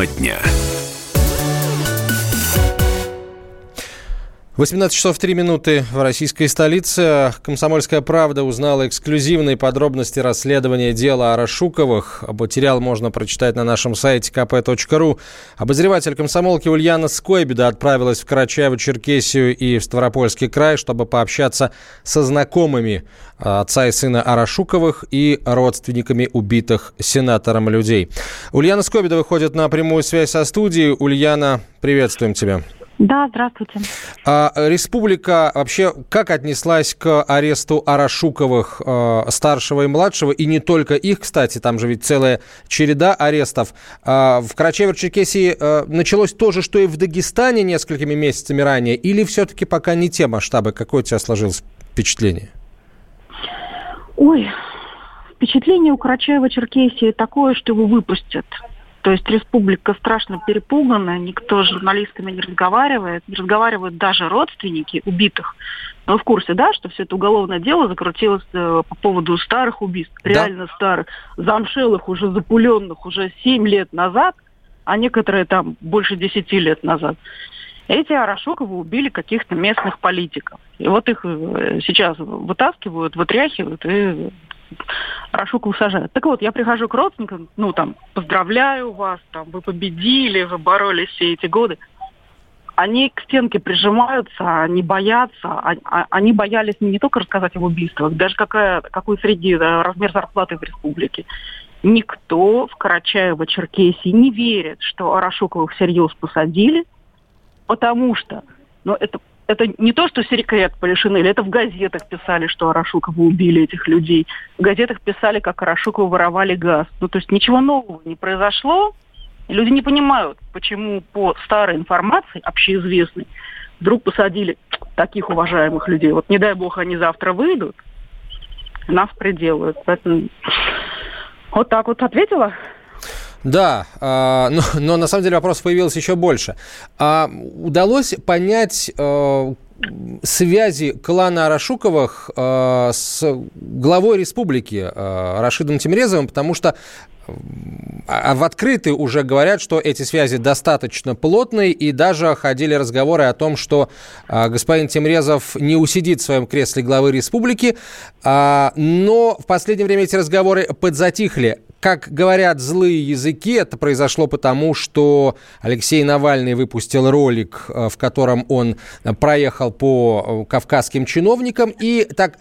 Тема дня. 18 часов 3 минуты в российской столице. «Комсомольская правда» узнала эксклюзивные подробности расследования дела о Рашуковых. Материал можно прочитать на нашем сайте kp.ru. Обозреватель комсомолки Ульяна Скойбеда отправилась в Карачаево-Черкесию и в Ставропольский край, чтобы пообщаться со знакомыми отца и сына Арашуковых и родственниками убитых сенатором людей. Ульяна Скобида выходит на прямую связь со студией. Ульяна, приветствуем тебя. Да, здравствуйте. А республика вообще как отнеслась к аресту Арашуковых э, старшего и младшего, и не только их, кстати, там же ведь целая череда арестов. Э, в Карачаево-Черкесии э, началось то же, что и в Дагестане несколькими месяцами ранее, или все-таки пока не те масштабы? Какое у тебя сложилось впечатление? Ой, впечатление у Карачаева-Черкесии такое, что его выпустят. То есть республика страшно перепугана, никто с журналистами не разговаривает, не разговаривают даже родственники убитых. Но в курсе, да, что все это уголовное дело закрутилось э, по поводу старых убийств, да. реально старых, замшелых, уже запуленных уже 7 лет назад, а некоторые там больше 10 лет назад. Эти Арашуковы убили каких-то местных политиков. И вот их э, сейчас вытаскивают, вытряхивают и Рашукову сажают. Так вот, я прихожу к родственникам, ну, там, поздравляю вас, там, вы победили, вы боролись все эти годы. Они к стенке прижимаются, они боятся, а, а, они боялись не только рассказать об убийствах, даже какая, какой среди да, размер зарплаты в республике. Никто в Карачаево-Черкесии не верит, что Арашукова всерьез посадили, потому что ну, это это не то, что секрет Полишинеля, это в газетах писали, что Арашукова убили этих людей. В газетах писали, как Арашукова воровали газ. Ну, то есть ничего нового не произошло. Люди не понимают, почему по старой информации, общеизвестной, вдруг посадили таких уважаемых людей. Вот не дай бог они завтра выйдут, нас приделают. Поэтому вот так вот ответила. Да, э, но, но на самом деле вопрос появился еще больше. А удалось понять э, связи клана Арашуковых э, с главой республики э, Рашидом Тимрезовым, потому что а в открытый уже говорят, что эти связи достаточно плотные, и даже ходили разговоры о том, что а, господин Темрезов не усидит в своем кресле главы республики. А, но в последнее время эти разговоры подзатихли. Как говорят злые языки, это произошло потому, что Алексей Навальный выпустил ролик, а, в котором он проехал по кавказским чиновникам и так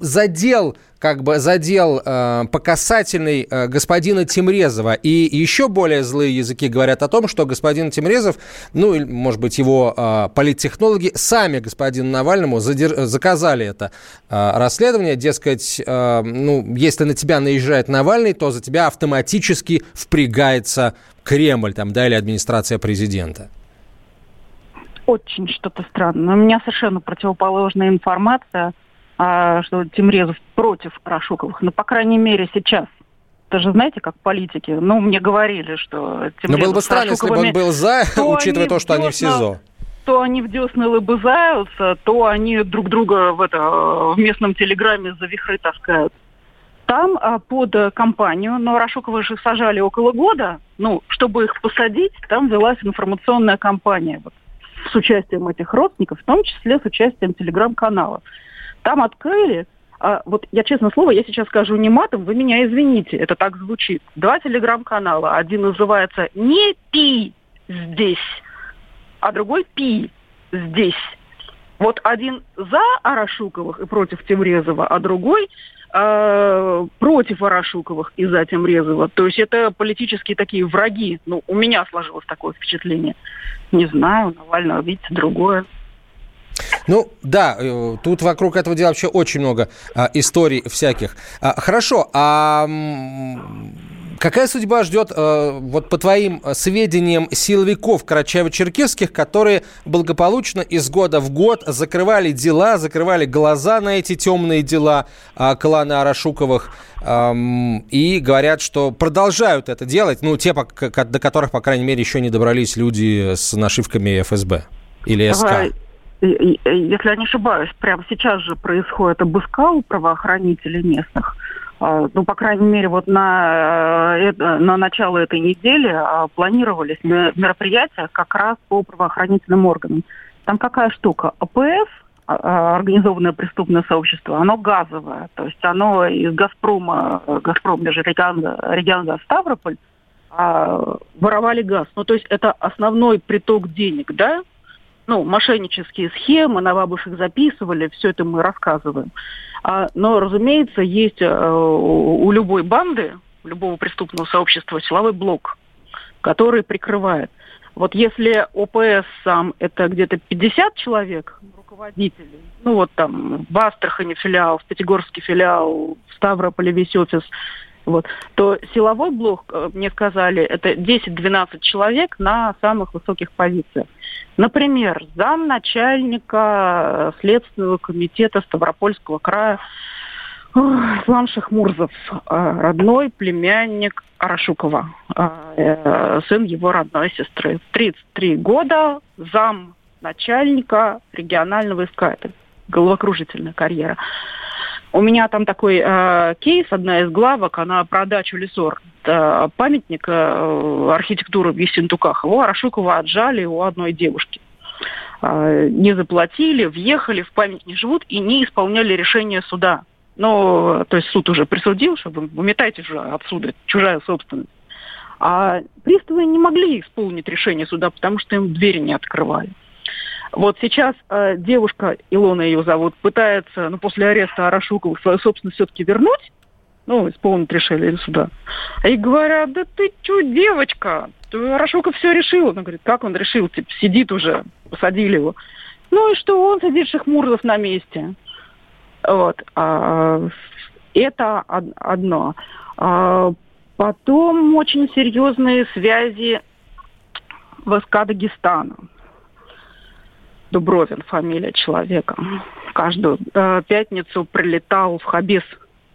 задел как бы задел э, по касательной э, господина Тимрезова. И еще более злые языки говорят о том, что господин Тимрезов, ну, или, может быть, его э, политтехнологи сами господину Навальному задер... заказали это э, расследование. Дескать, э, ну, если на тебя наезжает Навальный, то за тебя автоматически впрягается Кремль, там, да, или администрация президента. Очень что-то странное. У меня совершенно противоположная информация – что Тимрезов против Рашуковых. Ну, по крайней мере, сейчас. Это же знаете, как политики. Ну, мне говорили, что Но было бы странно, если бы он был за, учитывая то, что они в СИЗО то они в десны лыбызаются, то они друг друга в, это, в местном телеграме за вихры таскают. Там а, под компанию, но Рашукова же сажали около года, ну, чтобы их посадить, там велась информационная кампания вот, с участием этих родственников, в том числе с участием телеграм-канала. Там открыли, а, вот я честно слово, я сейчас скажу не матом, вы меня извините, это так звучит. Два телеграм-канала. Один называется «Не пи здесь», а другой «Пи здесь». Вот один за Арашуковых и против Тимрезова, а другой э, против Арашуковых и за Тимрезова. То есть это политические такие враги. Ну, у меня сложилось такое впечатление. Не знаю, Навального, видите, другое. Ну, да, э, тут вокруг этого дела вообще очень много а, историй всяких. А, хорошо, а какая судьба ждет, а, вот по твоим сведениям, силовиков Карачаево-Черкесских, которые благополучно из года в год закрывали дела, закрывали глаза на эти темные дела а, клана Арашуковых, а, и говорят, что продолжают это делать, ну, те, до которых, по крайней мере, еще не добрались люди с нашивками ФСБ или СК если я не ошибаюсь, прямо сейчас же происходит обыска у правоохранителей местных. А, ну, по крайней мере, вот на, э, на начало этой недели а, планировались мероприятия как раз по правоохранительным органам. Там какая штука? АПФ, а, организованное преступное сообщество, оно газовое. То есть оно из «Газпрома», «Газпром» Межрегион Ставрополь, воровали газ. Ну, то есть это основной приток денег, да? Ну, мошеннические схемы, на бабушек записывали, все это мы рассказываем. А, но, разумеется, есть э, у любой банды, у любого преступного сообщества силовой блок, который прикрывает. Вот если ОПС сам это где-то 50 человек, руководителей, ну вот там в Астрахани филиал, в Пятигорске филиал, в Ставрополе весь офис, вот, то силовой блок, э, мне сказали, это 10-12 человек на самых высоких позициях. Например, замначальника Следственного комитета Ставропольского края Ислам Шахмурзов, э, родной племянник Арашукова, э, сын его родной сестры. 33 года, зам начальника регионального СК. Это головокружительная карьера. У меня там такой э, кейс, одна из главок, она про дачу Лесор. Это памятник э, архитектуры в Ессентуках. Его Арашукова отжали у одной девушки. Э, не заплатили, въехали, в память не живут и не исполняли решение суда. Но, то есть суд уже присудил, что вы выметайте же отсюда, чужая собственность. А приставы не могли исполнить решение суда, потому что им двери не открывали. Вот сейчас э, девушка, Илона ее зовут, пытается, ну, после ареста Арашукова свою собственность все-таки вернуть, ну, исполнить решение суда. А ей говорят, да ты что, девочка, Арашуков все решил. Она говорит, как он решил? Типа, сидит уже, посадили его. Ну и что, он сидит Шахмурзов на месте. Вот. А, это одно. А, потом очень серьезные связи войска Дагестана. Дубровин, фамилия человека. Каждую э, пятницу прилетал в Хабес,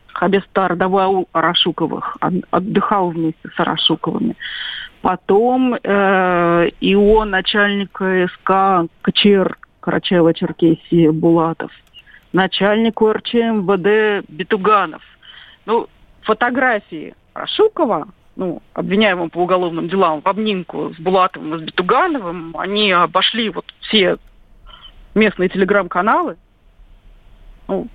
Хабес родовой аул Арашуковых, отдыхал вместе с Арашуковыми. Потом э, и он, начальник СК КЧР Карачаева-Черкесии Булатов, начальник УРЧ МВД Битуганов. Ну, фотографии Арашукова ну, обвиняемым по уголовным делам в обнимку с Булатовым и с Бетугановым, они обошли вот все местные телеграм-каналы. Ну,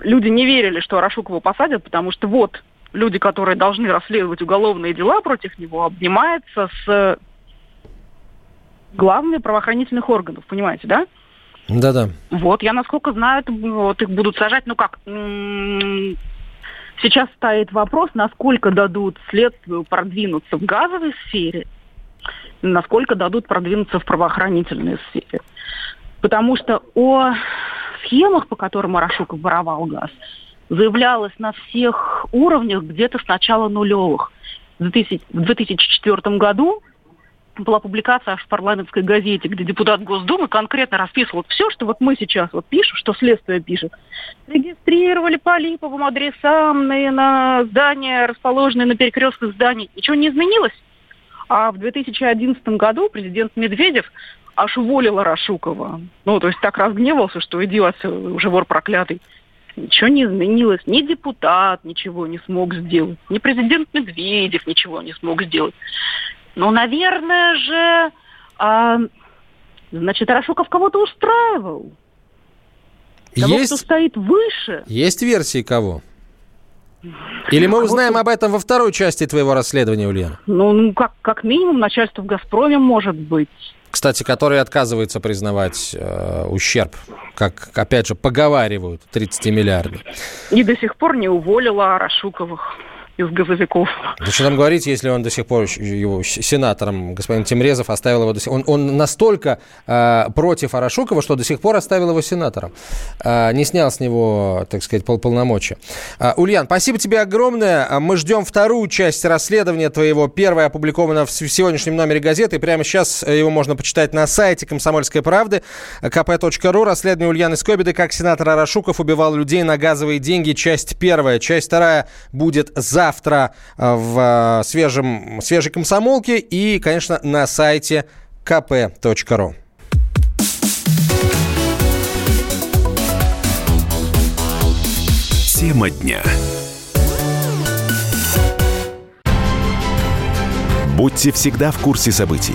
люди не верили, что Арашукова посадят, потому что вот люди, которые должны расследовать уголовные дела против него, обнимаются с главными правоохранительных органов, понимаете, да? Да-да. Вот, я насколько знаю, вот их будут сажать, ну как, сейчас стоит вопрос, насколько дадут следствию продвинуться в газовой сфере, насколько дадут продвинуться в правоохранительной сфере. Потому что о схемах, по которым Арашуков воровал газ, заявлялось на всех уровнях где-то с начала нулевых. В 2004 году была публикация аж в парламентской газете, где депутат Госдумы конкретно расписывал все, что вот мы сейчас вот пишем, что следствие пишет. Регистрировали по липовым адресам на, на здания, расположенные на перекрестках зданий. Ничего не изменилось. А в 2011 году президент Медведев аж уволил Рашукова. Ну, то есть так разгневался, что иди вас уже вор проклятый. Ничего не изменилось. Ни депутат ничего не смог сделать, ни президент Медведев ничего не смог сделать. Ну, наверное же, а, значит, Рашуков кого-то устраивал. Того, есть, кто стоит выше. Есть версии кого? Или мы узнаем об этом во второй части твоего расследования, Ульяна? Ну, ну как, как минимум, начальство в «Газпроме» может быть кстати, который отказывается признавать э, ущерб, как, опять же, поговаривают, 30 миллиардов. И до сих пор не уволила Рашуковых из газовиков. Да что там говорить, если он до сих пор его сенатором, господин Тимрезов, оставил его до сих он, он настолько э, против Арашукова, что до сих пор оставил его сенатором. Э, не снял с него, так сказать, пол полномочия. Э, Ульян, спасибо тебе огромное. Мы ждем вторую часть расследования твоего. Первая опубликована в сегодняшнем номере газеты. Прямо сейчас его можно почитать на сайте «Комсомольской правды» kp.ru. Расследование Ульяны Скобиды, как сенатор Арашуков убивал людей на газовые деньги. Часть первая. Часть вторая будет за завтра э, в э, свежем, свежей комсомолке и, конечно, на сайте kp.ru. Тема дня. Будьте всегда в курсе событий.